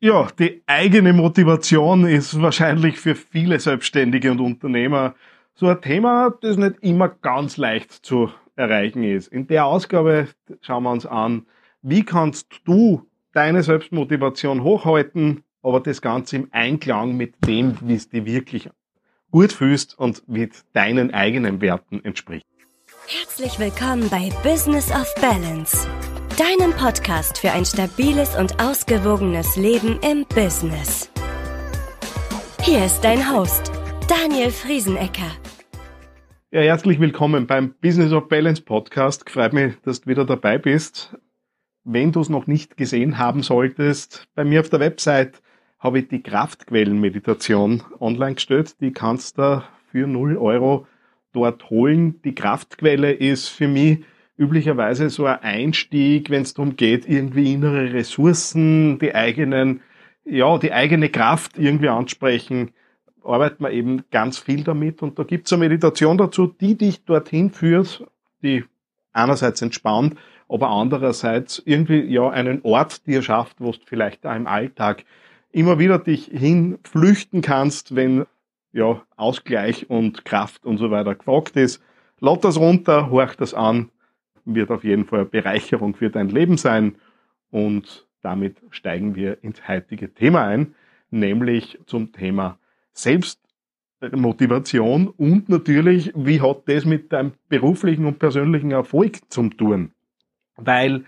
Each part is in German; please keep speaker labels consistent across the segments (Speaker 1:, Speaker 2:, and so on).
Speaker 1: Ja, die eigene Motivation ist wahrscheinlich für viele Selbstständige und Unternehmer so ein Thema, das nicht immer ganz leicht zu erreichen ist. In der Ausgabe schauen wir uns an, wie kannst du deine Selbstmotivation hochhalten, aber das Ganze im Einklang mit dem, wie es dir wirklich gut fühlst und mit deinen eigenen Werten entspricht.
Speaker 2: Herzlich willkommen bei Business of Balance deinem Podcast für ein stabiles und ausgewogenes Leben im Business. Hier ist dein Host, Daniel Friesenecker.
Speaker 1: Ja, herzlich willkommen beim Business of Balance Podcast. Freut mich, dass du wieder dabei bist. Wenn du es noch nicht gesehen haben solltest, bei mir auf der Website habe ich die Kraftquellenmeditation online gestellt. Die kannst du für 0 Euro dort holen. Die Kraftquelle ist für mich üblicherweise so ein Einstieg, wenn es darum geht, irgendwie innere Ressourcen, die eigenen, ja, die eigene Kraft irgendwie ansprechen, arbeitet man eben ganz viel damit. Und da gibt es eine Meditation dazu, die dich dorthin führt, die einerseits entspannt, aber andererseits irgendwie ja einen Ort dir schafft, wo du vielleicht da im Alltag immer wieder dich hinflüchten kannst, wenn ja Ausgleich und Kraft und so weiter gefragt ist. Lad das runter, horch das an wird auf jeden Fall Bereicherung für dein Leben sein. Und damit steigen wir ins heutige Thema ein, nämlich zum Thema Selbstmotivation und natürlich, wie hat das mit deinem beruflichen und persönlichen Erfolg zu tun? Weil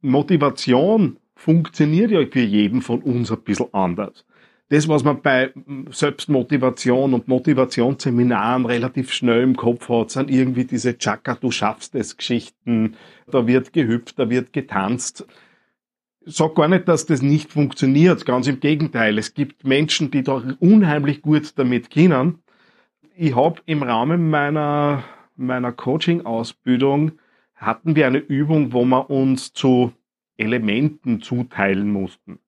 Speaker 1: Motivation funktioniert ja für jeden von uns ein bisschen anders das, was man bei Selbstmotivation und Motivationsseminaren relativ schnell im Kopf hat, sind irgendwie diese Chaka, du schaffst es Geschichten. Da wird gehüpft, da wird getanzt. Ich sag gar nicht, dass das nicht funktioniert. Ganz im Gegenteil. Es gibt Menschen, die da unheimlich gut damit kennen. Ich habe im Rahmen meiner, meiner Coaching-Ausbildung hatten wir eine Übung, wo wir uns zu Elementen zuteilen mussten.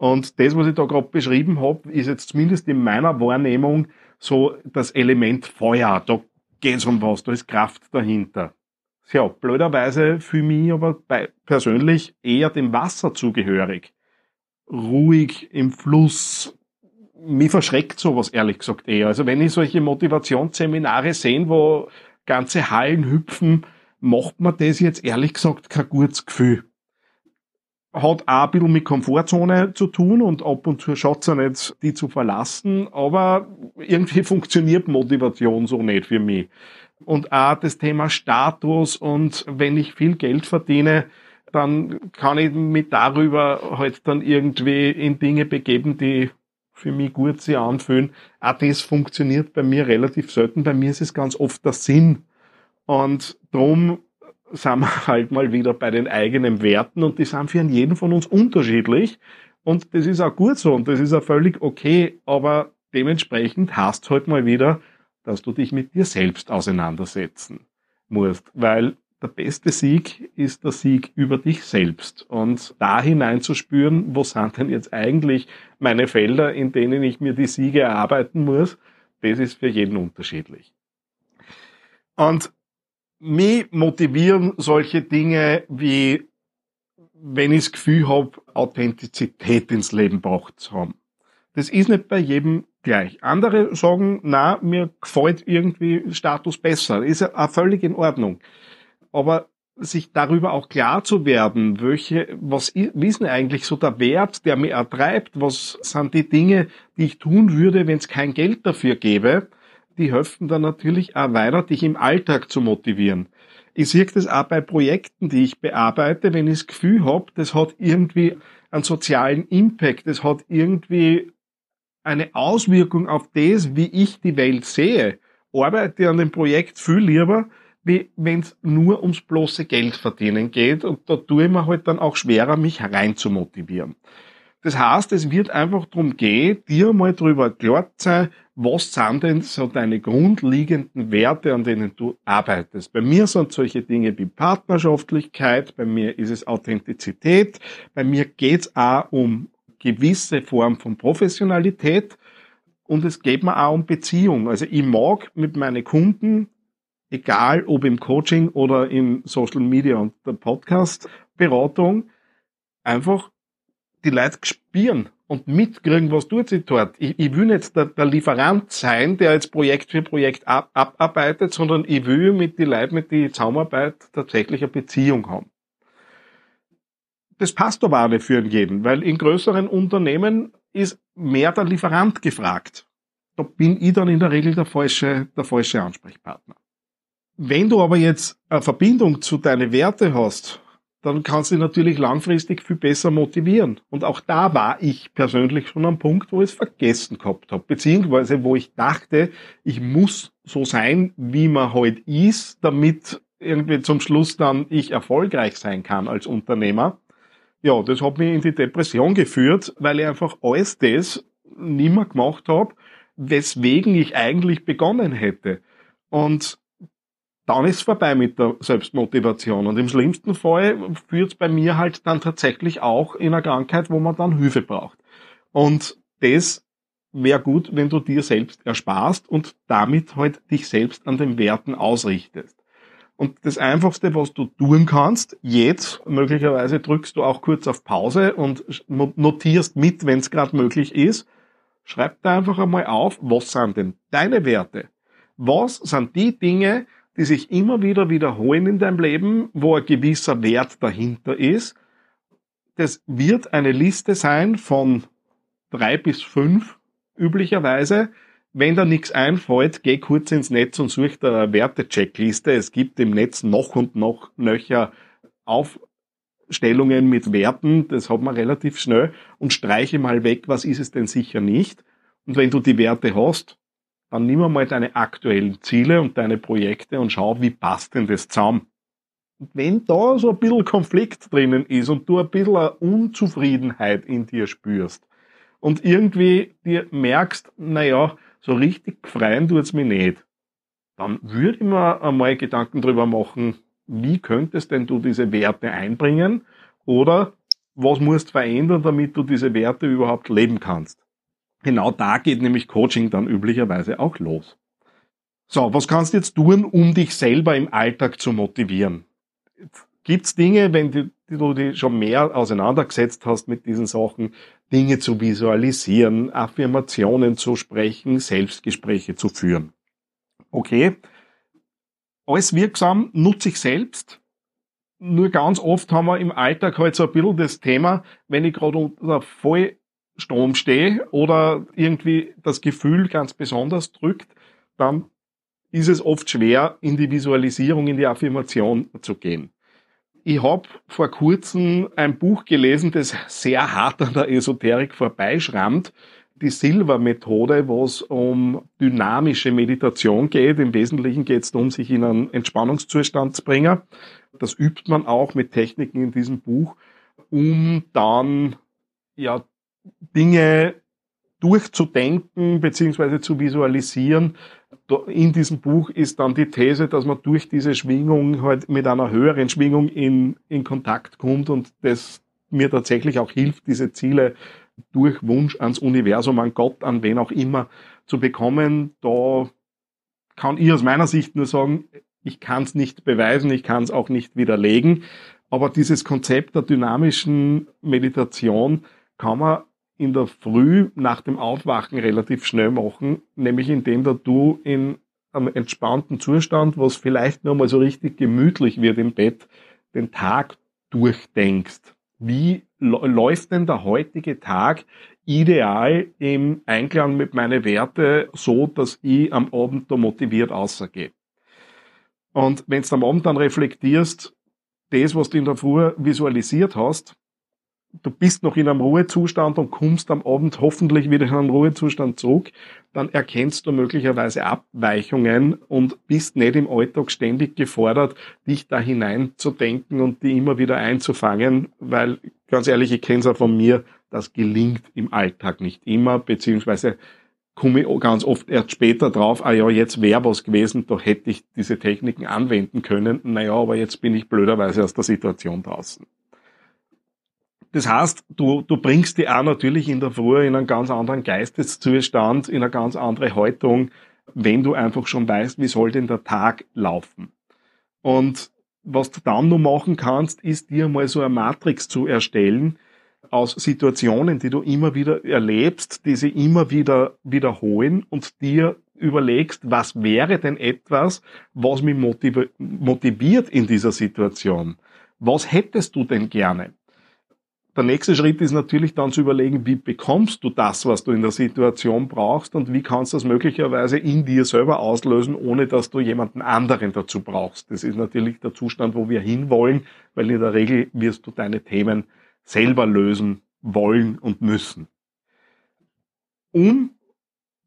Speaker 1: Und das, was ich da gerade beschrieben habe, ist jetzt zumindest in meiner Wahrnehmung so das Element Feuer. Da geht es um was, da ist Kraft dahinter. Ja, blöderweise für mich aber persönlich eher dem Wasser zugehörig. Ruhig im Fluss. Mich verschreckt sowas ehrlich gesagt eher. Also wenn ich solche Motivationsseminare sehe, wo ganze Hallen hüpfen, macht mir das jetzt ehrlich gesagt kein gutes Gefühl hat auch ein bisschen mit Komfortzone zu tun und ab und zu schaut es nicht, die zu verlassen, aber irgendwie funktioniert Motivation so nicht für mich. Und auch das Thema Status und wenn ich viel Geld verdiene, dann kann ich mich darüber halt dann irgendwie in Dinge begeben, die für mich gut sich anfühlen. Auch das funktioniert bei mir relativ selten. Bei mir ist es ganz oft der Sinn. Und drum sind wir halt mal wieder bei den eigenen Werten und die sind für jeden von uns unterschiedlich. Und das ist auch gut so und das ist auch völlig okay, aber dementsprechend hast halt mal wieder, dass du dich mit dir selbst auseinandersetzen musst, weil der beste Sieg ist der Sieg über dich selbst und da hineinzuspüren, wo sind denn jetzt eigentlich meine Felder, in denen ich mir die Siege erarbeiten muss, das ist für jeden unterschiedlich. Und mich motivieren solche Dinge wie, wenn ich das Gefühl habe, Authentizität ins Leben braucht zu haben. Das ist nicht bei jedem gleich. Andere sagen, na, mir gefällt irgendwie Status besser. Ist ja auch völlig in Ordnung. Aber sich darüber auch klar zu werden, welche, was ist denn eigentlich so der Wert, der mich ertreibt, was sind die Dinge, die ich tun würde, wenn es kein Geld dafür gäbe, die helfen dann natürlich auch weiter, dich im Alltag zu motivieren. Ich sehe das auch bei Projekten, die ich bearbeite, wenn ich das Gefühl habe, das hat irgendwie einen sozialen Impact, das hat irgendwie eine Auswirkung auf das, wie ich die Welt sehe, arbeite an dem Projekt viel lieber, wie wenn es nur ums bloße Geld verdienen geht. Und da tue ich mir halt dann auch schwerer, mich herein zu motivieren. Das heißt, es wird einfach darum gehen, dir mal drüber klar zu sein, was sind denn so deine grundlegenden Werte, an denen du arbeitest. Bei mir sind solche Dinge wie Partnerschaftlichkeit, bei mir ist es Authentizität, bei mir geht es auch um gewisse Form von Professionalität und es geht mir auch um Beziehung. Also ich mag mit meinen Kunden, egal ob im Coaching oder im Social Media und der Podcast Beratung, einfach die Leute spüren und mitkriegen, was tut sie dort. Ich, ich will nicht der, der, Lieferant sein, der jetzt Projekt für Projekt ab, abarbeitet, sondern ich will mit den Leuten, mit die Zusammenarbeit tatsächlich eine Beziehung haben. Das passt aber auch nicht für jeden, weil in größeren Unternehmen ist mehr der Lieferant gefragt. Da bin ich dann in der Regel der falsche, der falsche Ansprechpartner. Wenn du aber jetzt eine Verbindung zu deinen Werte hast, dann kannst du dich natürlich langfristig viel besser motivieren. Und auch da war ich persönlich schon am Punkt, wo ich es vergessen gehabt habe. Beziehungsweise wo ich dachte, ich muss so sein, wie man heute halt ist, damit irgendwie zum Schluss dann ich erfolgreich sein kann als Unternehmer. Ja, das hat mich in die Depression geführt, weil ich einfach alles das nimmer gemacht habe, weswegen ich eigentlich begonnen hätte. Und dann ist es vorbei mit der Selbstmotivation. Und im schlimmsten Fall führt es bei mir halt dann tatsächlich auch in einer Krankheit, wo man dann Hilfe braucht. Und das wäre gut, wenn du dir selbst ersparst und damit halt dich selbst an den Werten ausrichtest. Und das Einfachste, was du tun kannst, jetzt, möglicherweise drückst du auch kurz auf Pause und notierst mit, wenn es gerade möglich ist, schreib da einfach einmal auf, was sind denn deine Werte? Was sind die Dinge, die sich immer wieder wiederholen in deinem Leben, wo ein gewisser Wert dahinter ist. Das wird eine Liste sein von drei bis fünf üblicherweise. Wenn da nichts einfällt, geh kurz ins Netz und such da eine Werte-Checkliste. Es gibt im Netz noch und noch nöcher Aufstellungen mit Werten. Das hat man relativ schnell und streiche mal weg, was ist es denn sicher nicht. Und wenn du die Werte hast, dann nimm mal deine aktuellen Ziele und deine Projekte und schau, wie passt denn das zusammen. Und wenn da so ein bisschen Konflikt drinnen ist und du ein bisschen eine Unzufriedenheit in dir spürst und irgendwie dir merkst, naja, so richtig freien tut's mich nicht, dann würde ich mir einmal Gedanken drüber machen, wie könntest denn du diese Werte einbringen oder was musst verändern, damit du diese Werte überhaupt leben kannst. Genau da geht nämlich Coaching dann üblicherweise auch los. So, was kannst du jetzt tun, um dich selber im Alltag zu motivieren? Gibt's Dinge, wenn du, du dich schon mehr auseinandergesetzt hast mit diesen Sachen, Dinge zu visualisieren, Affirmationen zu sprechen, Selbstgespräche zu führen? Okay. Alles wirksam, nutze ich selbst. Nur ganz oft haben wir im Alltag halt so ein bisschen das Thema, wenn ich gerade unter voll Strom stehe oder irgendwie das Gefühl ganz besonders drückt, dann ist es oft schwer, in die Visualisierung, in die Affirmation zu gehen. Ich habe vor kurzem ein Buch gelesen, das sehr hart an der Esoterik vorbeischrammt. Die Silver-Methode, wo es um dynamische Meditation geht. Im Wesentlichen geht es darum, sich in einen Entspannungszustand zu bringen. Das übt man auch mit Techniken in diesem Buch, um dann ja Dinge durchzudenken beziehungsweise zu visualisieren. In diesem Buch ist dann die These, dass man durch diese Schwingung halt mit einer höheren Schwingung in, in Kontakt kommt und das mir tatsächlich auch hilft, diese Ziele durch Wunsch ans Universum, an Gott, an wen auch immer zu bekommen. Da kann ich aus meiner Sicht nur sagen, ich kann es nicht beweisen, ich kann es auch nicht widerlegen, aber dieses Konzept der dynamischen Meditation kann man in der Früh nach dem Aufwachen relativ schnell machen, nämlich indem du in einem entspannten Zustand, was vielleicht nur mal so richtig gemütlich wird im Bett, den Tag durchdenkst. Wie läuft denn der heutige Tag ideal im Einklang mit meinen Werte so, dass ich am Abend da motiviert rausgehe? Und wenn du am Abend dann reflektierst, das, was du in der Früh visualisiert hast, du bist noch in einem Ruhezustand und kommst am Abend hoffentlich wieder in einen Ruhezustand zurück, dann erkennst du möglicherweise Abweichungen und bist nicht im Alltag ständig gefordert, dich da hineinzudenken und die immer wieder einzufangen, weil ganz ehrlich, ich kenne es auch von mir, das gelingt im Alltag nicht immer, beziehungsweise komme ich ganz oft erst später drauf, ah ja, jetzt wäre was gewesen, da hätte ich diese Techniken anwenden können. Naja, aber jetzt bin ich blöderweise aus der Situation draußen. Das heißt, du, du bringst die auch natürlich in der Früh in einen ganz anderen Geisteszustand, in eine ganz andere Haltung, wenn du einfach schon weißt, wie soll denn der Tag laufen. Und was du dann noch machen kannst, ist dir mal so eine Matrix zu erstellen, aus Situationen, die du immer wieder erlebst, die sie immer wieder wiederholen und dir überlegst, was wäre denn etwas, was mich motiviert in dieser Situation? Was hättest du denn gerne? Der nächste Schritt ist natürlich dann zu überlegen, wie bekommst du das, was du in der Situation brauchst und wie kannst du das möglicherweise in dir selber auslösen, ohne dass du jemanden anderen dazu brauchst. Das ist natürlich der Zustand, wo wir hinwollen, weil in der Regel wirst du deine Themen selber lösen wollen und müssen. Um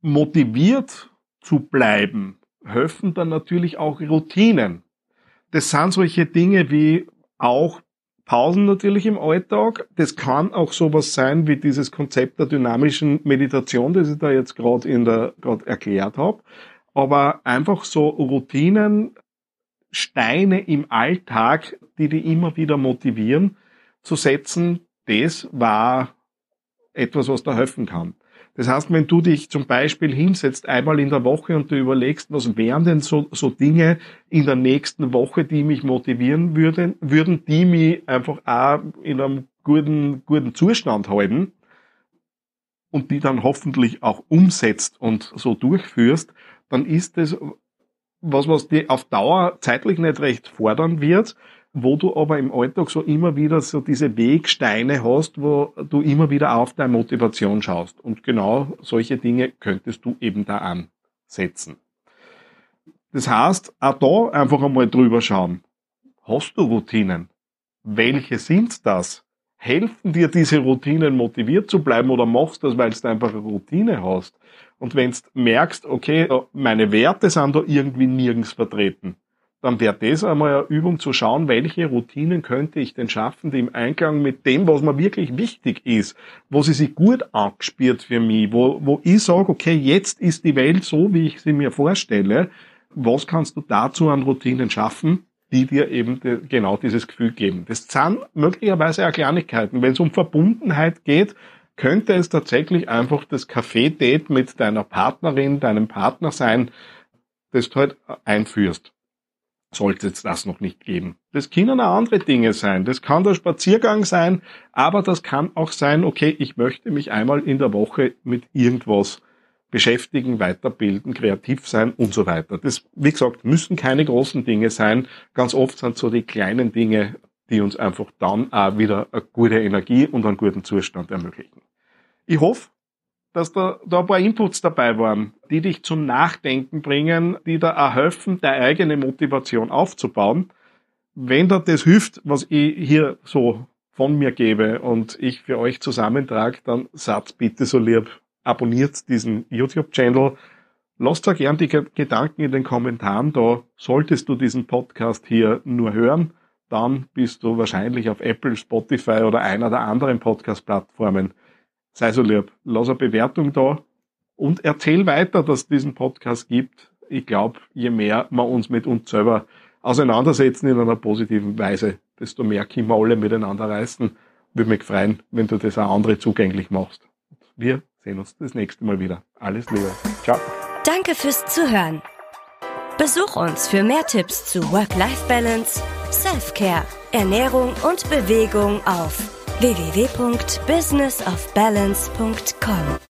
Speaker 1: motiviert zu bleiben, helfen dann natürlich auch Routinen. Das sind solche Dinge wie auch Pausen natürlich im Alltag. Das kann auch sowas sein wie dieses Konzept der dynamischen Meditation, das ich da jetzt gerade in der gerade erklärt habe. Aber einfach so Routinen, Steine im Alltag, die die immer wieder motivieren, zu setzen, das war etwas, was da helfen kann. Das heißt, wenn du dich zum Beispiel hinsetzt einmal in der Woche und du überlegst, was wären denn so, so Dinge in der nächsten Woche, die mich motivieren würden, würden die mich einfach auch in einem guten, guten Zustand halten und die dann hoffentlich auch umsetzt und so durchführst, dann ist das was, was dir auf Dauer zeitlich nicht recht fordern wird, wo du aber im Alltag so immer wieder so diese Wegsteine hast, wo du immer wieder auf deine Motivation schaust. Und genau solche Dinge könntest du eben da ansetzen. Das heißt, auch da einfach einmal drüber schauen. Hast du Routinen? Welche sind das? Helfen dir diese Routinen motiviert zu bleiben oder machst du das, weil du einfach eine Routine hast? Und wenn du merkst, okay, meine Werte sind da irgendwie nirgends vertreten, dann wäre das einmal eine Übung zu schauen, welche Routinen könnte ich denn schaffen, die im Einklang mit dem, was mir wirklich wichtig ist, wo sie sich gut abspielt für mich, wo, wo ich sage, okay, jetzt ist die Welt so, wie ich sie mir vorstelle. Was kannst du dazu an Routinen schaffen, die dir eben die, genau dieses Gefühl geben? Das sind möglicherweise auch Kleinigkeiten. Wenn es um Verbundenheit geht, könnte es tatsächlich einfach das Café-Date mit deiner Partnerin, deinem Partner sein, das du halt einführst sollte es das noch nicht geben. Das können auch andere Dinge sein. Das kann der Spaziergang sein, aber das kann auch sein, okay, ich möchte mich einmal in der Woche mit irgendwas beschäftigen, weiterbilden, kreativ sein und so weiter. Das, wie gesagt, müssen keine großen Dinge sein. Ganz oft sind so die kleinen Dinge, die uns einfach dann auch wieder eine gute Energie und einen guten Zustand ermöglichen. Ich hoffe, dass da, da ein paar Inputs dabei waren, die dich zum Nachdenken bringen, die da auch helfen, deine eigene Motivation aufzubauen. Wenn dir das hilft, was ich hier so von mir gebe und ich für euch zusammentrage, dann seid bitte so lieb, abonniert diesen YouTube-Channel. Lasst da gern die Gedanken in den Kommentaren da. Solltest du diesen Podcast hier nur hören, dann bist du wahrscheinlich auf Apple, Spotify oder einer der anderen Podcast-Plattformen sei so lieb, lass eine Bewertung da und erzähl weiter, dass es diesen Podcast gibt. Ich glaube, je mehr wir uns mit uns selber auseinandersetzen in einer positiven Weise, desto mehr können wir alle miteinander reißen. Würde mich freuen, wenn du das auch andere zugänglich machst. Wir sehen uns das nächste Mal wieder. Alles Liebe. Ciao.
Speaker 2: Danke fürs Zuhören. Besuch uns für mehr Tipps zu Work-Life-Balance, Self-Care, Ernährung und Bewegung auf www.businessofbalance.com